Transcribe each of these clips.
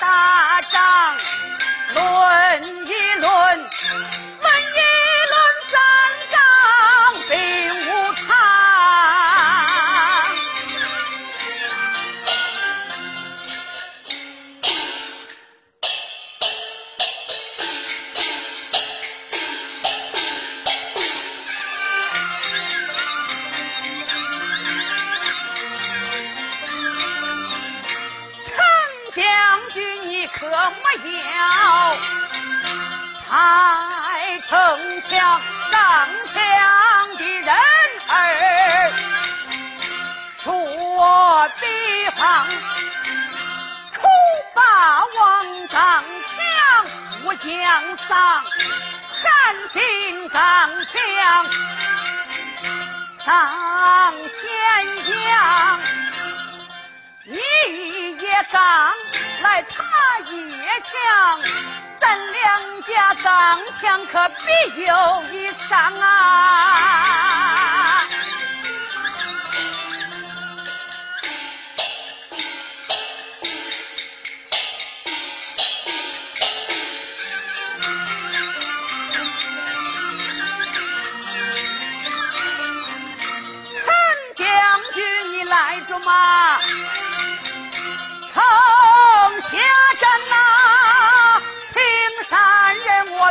打仗，论一论，问一论三纲兵。我要太城墙上墙的人儿说地方楚霸王张强武将丧汉信张强张先阳你也刚来他也强，咱两家刚强可别有一伤啊！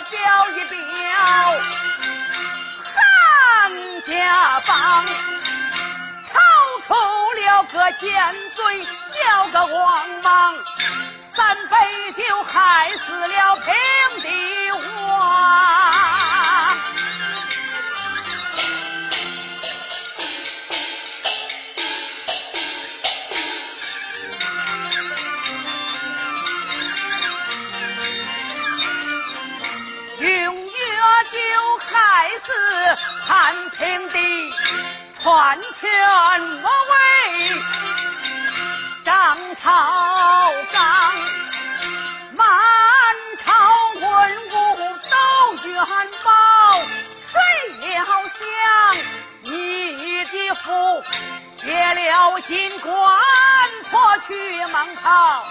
表一表，汉家帮抄出了个奸贼，叫个王莽，三杯酒害死了平地汉平帝，篡权我为张朝刚，满朝文武都冤报，谁料想你的父卸了金冠，脱去蟒袍，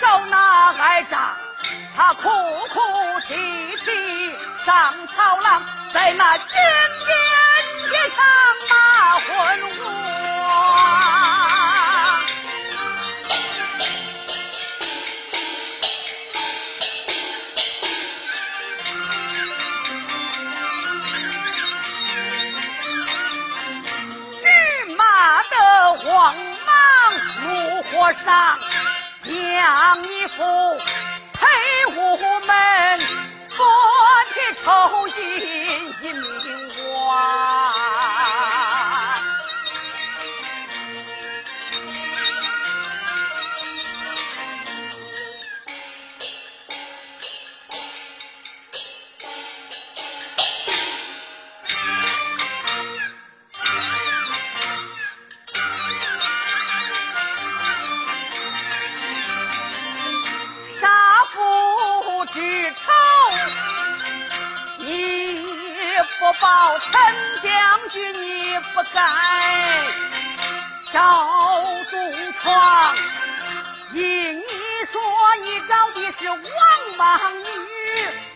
手拿哀杖。他哭哭啼啼上朝郎，在那金殿之上骂昏王。只骂得慌忙怒火上，将你父。提抽筋一命我报陈将军，你不该赵东床。因你说你找的是王莽女，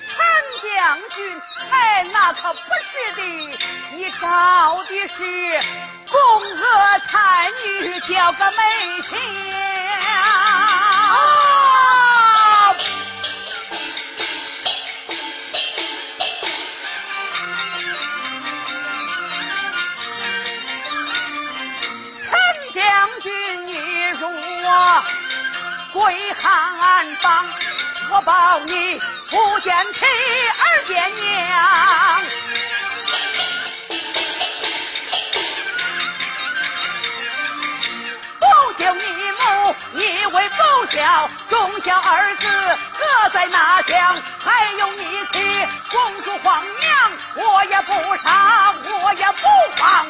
陈将军，哎，那可不是的，你找的是宫娥才女，叫个梅香。归汉邦，我保你不见妻儿见娘。不救你母，你为不孝，忠孝二子各在那乡。还有你妻公主皇娘，我也不杀，我也不放